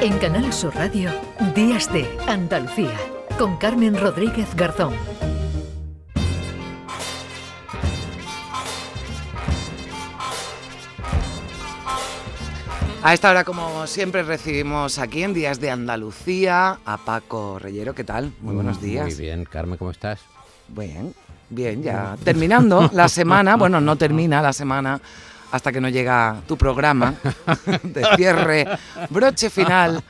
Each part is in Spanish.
En Canal Sur Radio, Días de Andalucía, con Carmen Rodríguez Garzón. A esta hora, como siempre, recibimos aquí en Días de Andalucía a Paco Reyero. ¿Qué tal? Muy buenos días. Muy bien, Carmen, ¿cómo estás? Bien, bien, ya terminando la semana. Bueno, no termina la semana hasta que no llega tu programa de cierre, broche final,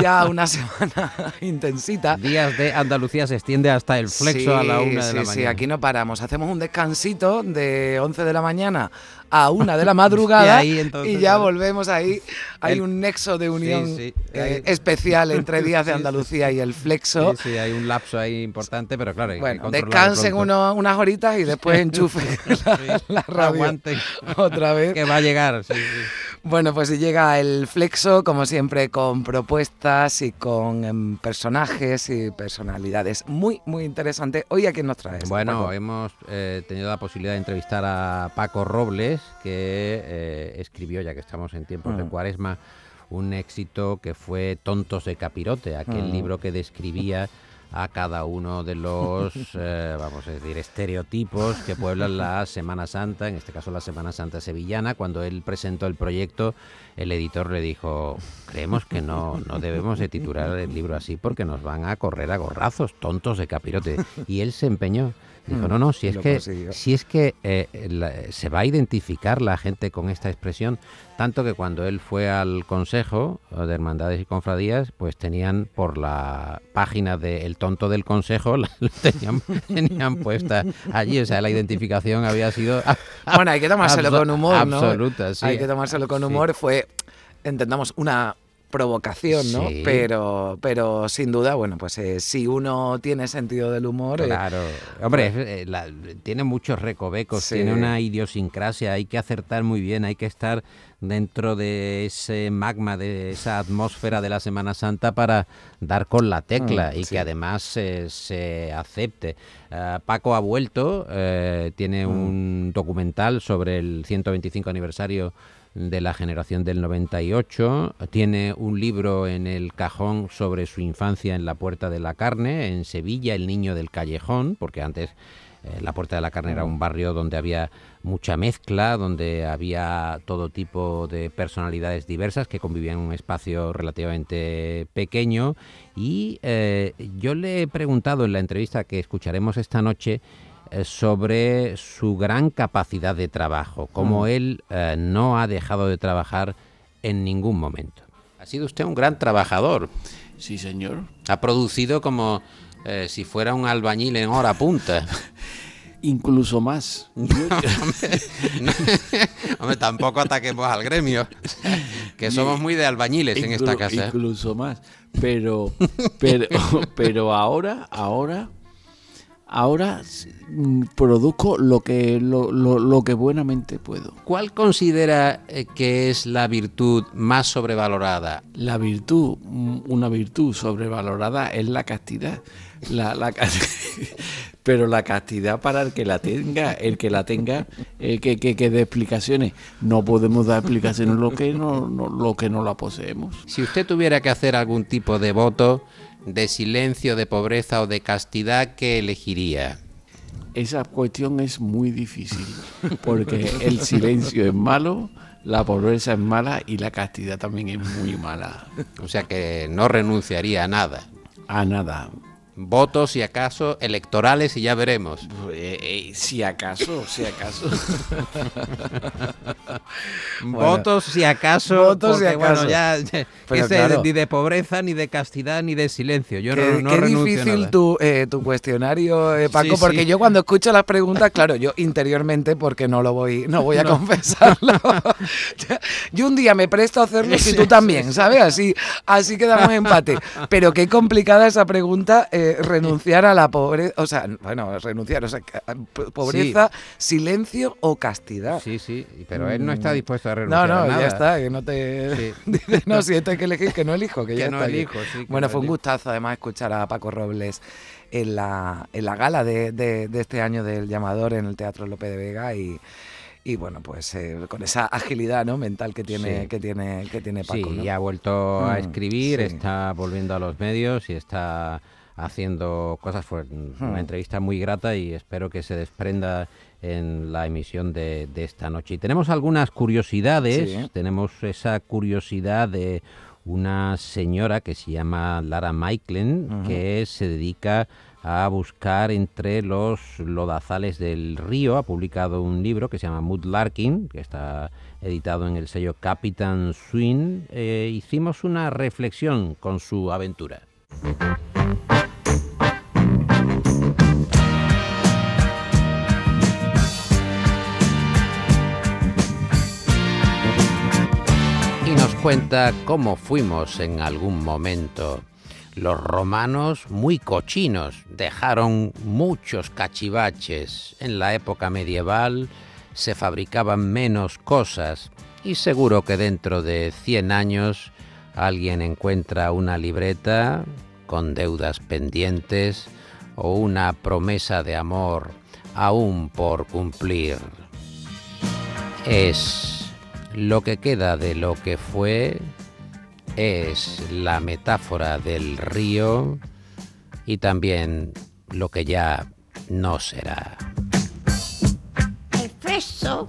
ya una semana intensita. Días de Andalucía se extiende hasta el flexo a la una de sí, la Sí, mañana. aquí no paramos. Hacemos un descansito de 11 de la mañana a una de la madrugada Y ahí, entonces, y ya volvemos ahí. Hay El- un nexo de unión sí, eh, hay- especial entre Días de sí. Andalucía y el flexo. Sí, sí, hay un lapso ahí importante, pero claro, hay Bueno, descansen uno- unas horitas y después enchufe la, la radio Aguanten, otra vez. que va a llegar. sí, sí. Bueno, pues llega el Flexo, como siempre, con propuestas y con em, personajes y personalidades muy, muy interesantes. Hoy a quién nos traes. Bueno, Paco? hemos eh, tenido la posibilidad de entrevistar a Paco Robles, que eh, escribió, ya que estamos en tiempos de Mm. cuaresma, un éxito que fue Tontos de Capirote, aquel Mm. libro que describía a cada uno de los, eh, vamos a decir, estereotipos que pueblan la Semana Santa, en este caso la Semana Santa sevillana. Cuando él presentó el proyecto, el editor le dijo, creemos que no, no debemos de titular el libro así porque nos van a correr a gorrazos, tontos de capirote. Y él se empeñó. Dijo, Mm, no, no, si es lo que, si es que eh, la- se va a identificar la gente con esta expresión, tanto que cuando él fue al Consejo de Hermandades y Confradías, pues tenían por la página de El Tonto del Consejo, la, la tenían, tenían puesta allí, o sea, la identificación había sido... Bueno, hay que tomárselo con humor, ¿no? absoluta, sí. Hay que tomárselo con Sí. humor. Fue, entendamos, una provocación, ¿no? Sí. Pero, pero sin duda, bueno, pues eh, si uno tiene sentido del humor, eh, Claro, hombre, es, eh, la- tiene muchos recovecos, Sí. tiene una idiosincrasia, hay que acertar muy bien, hay que estar dentro de ese magma, de esa atmósfera de la Semana Santa para dar con la tecla Mm, y sí. que además eh, se acepte. Ah, Paco ha vuelto, eh, tiene Mm. un documental sobre el 125 aniversario de la generación del 98. Tiene un libro en el cajón sobre su infancia en la Puerta de la Carne, en Sevilla, El Niño del Callejón, porque antes eh, la Puerta de la Carne era un barrio donde había mucha mezcla, donde había todo tipo de personalidades diversas que convivían en un espacio relativamente pequeño. Y eh, yo le he preguntado en la entrevista que escucharemos esta noche eh, sobre su gran capacidad de trabajo, como él eh, no ha dejado de trabajar en ningún momento. Ha sido usted un gran trabajador. Sí, señor. Ha producido como eh, si fuera un albañil en hora punta. Incluso más. Hombre, tampoco ataquemos al gremio, que somos muy de albañiles en esta casa. Incluso más. Pero, pero, pero ahora, ahora, ahora mm, produzco lo que, lo, lo- lo que buenamente puedo. ¿Cuál considera eh, que es la virtud más sobrevalorada? La virtud, mm, una virtud sobrevalorada es la castidad. La, la pero la castidad para el que la tenga, el que la tenga, eh, que, que, que dé explicaciones. No podemos dar explicaciones lo que no, no- lo que no la poseemos. Si usted tuviera que hacer algún tipo de voto de silencio, de pobreza o de castidad, ¿qué elegiría? Esa cuestión es muy difícil, porque el silencio es malo, la pobreza es mala y la castidad también es muy mala. O sea que no renunciaría a nada. A nada. Votos, si acaso, electorales y ya veremos. Eh, eh, si acaso, si acaso. Votos, si acaso, Votos, si porque, bueno, acaso. ya, Pero ese claro. ni de pobreza, ni de castidad, ni de silencio. Yo qué, no, no qué difícil tu, eh, tu cuestionario, eh, Paco, Sí, porque sí. yo cuando escucho las preguntas, claro, yo interiormente, porque no lo voy, no voy a confesarlo. yo un día me presto a hacerlo y tú también, ¿sabes? Así, así quedamos empate. Pero qué complicada esa pregunta, eh, renunciar a la pobreza, o sea, bueno, renunciar, o sea, eh, po- pobreza, silencio o castidad. Sí, sí, pero él no está dispuesto a No, renunciar no, a nada. ya está, que no te... Sí. No, si esto hay que elegir, que no elijo, que, Que ya no está elijo, sí, que Bueno, no fue un gustazo además escuchar a Paco Robles en la, en la gala de, de- de este año del llamador en el Teatro López de Vega y, y bueno, pues eh, con esa agilidad ¿no? mental que tiene, Sí. que tiene, que tiene Paco. Sí, ¿no? ya ha vuelto a Mm, escribir, sí. está volviendo a los medios y está haciendo cosas. Fue una Mm. entrevista muy grata y espero que se desprenda en la emisión de, de esta noche. Y tenemos algunas curiosidades. Sí. Tenemos esa curiosidad de una señora que se llama Lara Maiklen, que se dedica a buscar entre los lodazales del río. Ha publicado un libro que se llama Mood Larkin, que está editado en el sello Captain Swing. Eh, hicimos una reflexión con su aventura. Cuenta cómo fuimos en algún momento. Los romanos, muy cochinos, dejaron muchos cachivaches. En la época medieval se fabricaban menos cosas y seguro que dentro de 100 años alguien encuentra una libreta con deudas pendientes o una promesa de amor aún por cumplir. Es lo que queda de lo que fue, es la metáfora del río y también lo que ya no será. El Flexo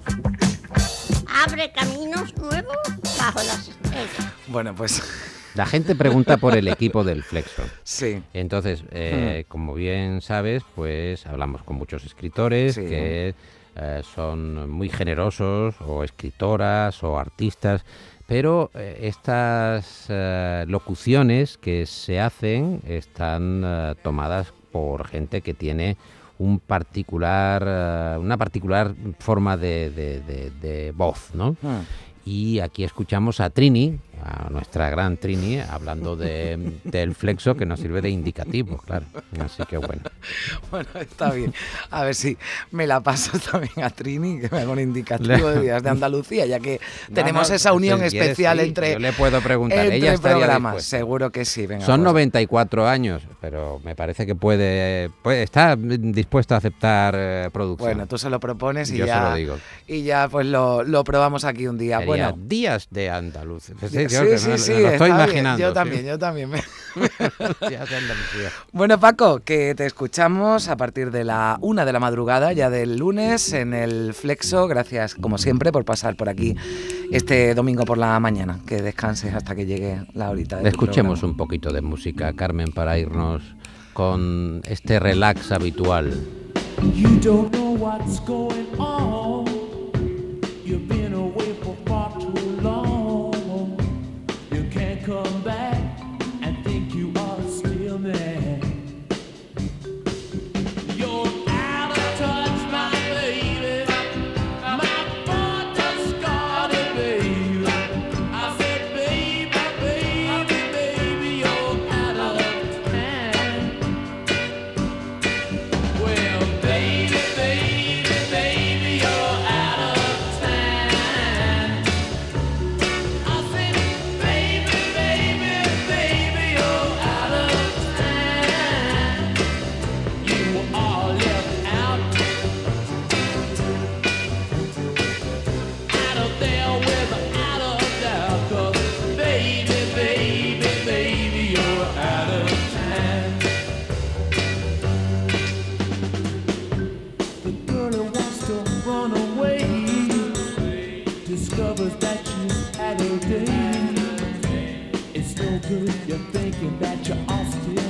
abre caminos nuevos bajo las estrellas. Bueno, pues La gente pregunta por el equipo del Flexo. sí. Entonces, eh, como bien sabes, pues hablamos con muchos escritores Sí. que eh, son muy generosos, o escritoras, o artistas, pero eh, estas eh, locuciones que se hacen están tomadas por gente que tiene un particular, una particular forma de, de- voz, ¿no? Hmm. Y aquí escuchamos a Trini, a nuestra gran Trini, hablando de, del flexo que nos sirve de indicativo, claro. Así que bueno. Bueno, está bien. A ver si me la paso también a Trini, que me haga un indicativo de días de Andalucía, ya que tenemos No, esa unión si quieres, especial sí, entre, Yo le puedo preguntar, entre ella estaría programas. dispuesta. Seguro que sí. Venga, Son pues. 94 años, pero me parece que puede, puede está dispuesta a aceptar eh, producción. Bueno, tú se lo propones y Yo se ya, lo digo. y ya pues lo, lo probamos aquí un día. Sería bueno, días de Andaluz. Sí, sí, yo sí, me- sí, me lo estoy está bien. imaginando. Yo sí. también, yo también. Días de Andalucía. Bueno, Paco, que te escuchamos a partir de la una de la madrugada, ya del lunes, en el Flexo. Gracias, como siempre, por pasar por aquí este domingo por la mañana. Que descanses hasta que llegue la horita de Escuchemos programa. un poquito de música, Carmen, para irnos con este relax habitual. You don't know what's going on. You've been away you're out of time The girl that wants to run away Discovers that you had a day It's no good if you're thinking that you're all still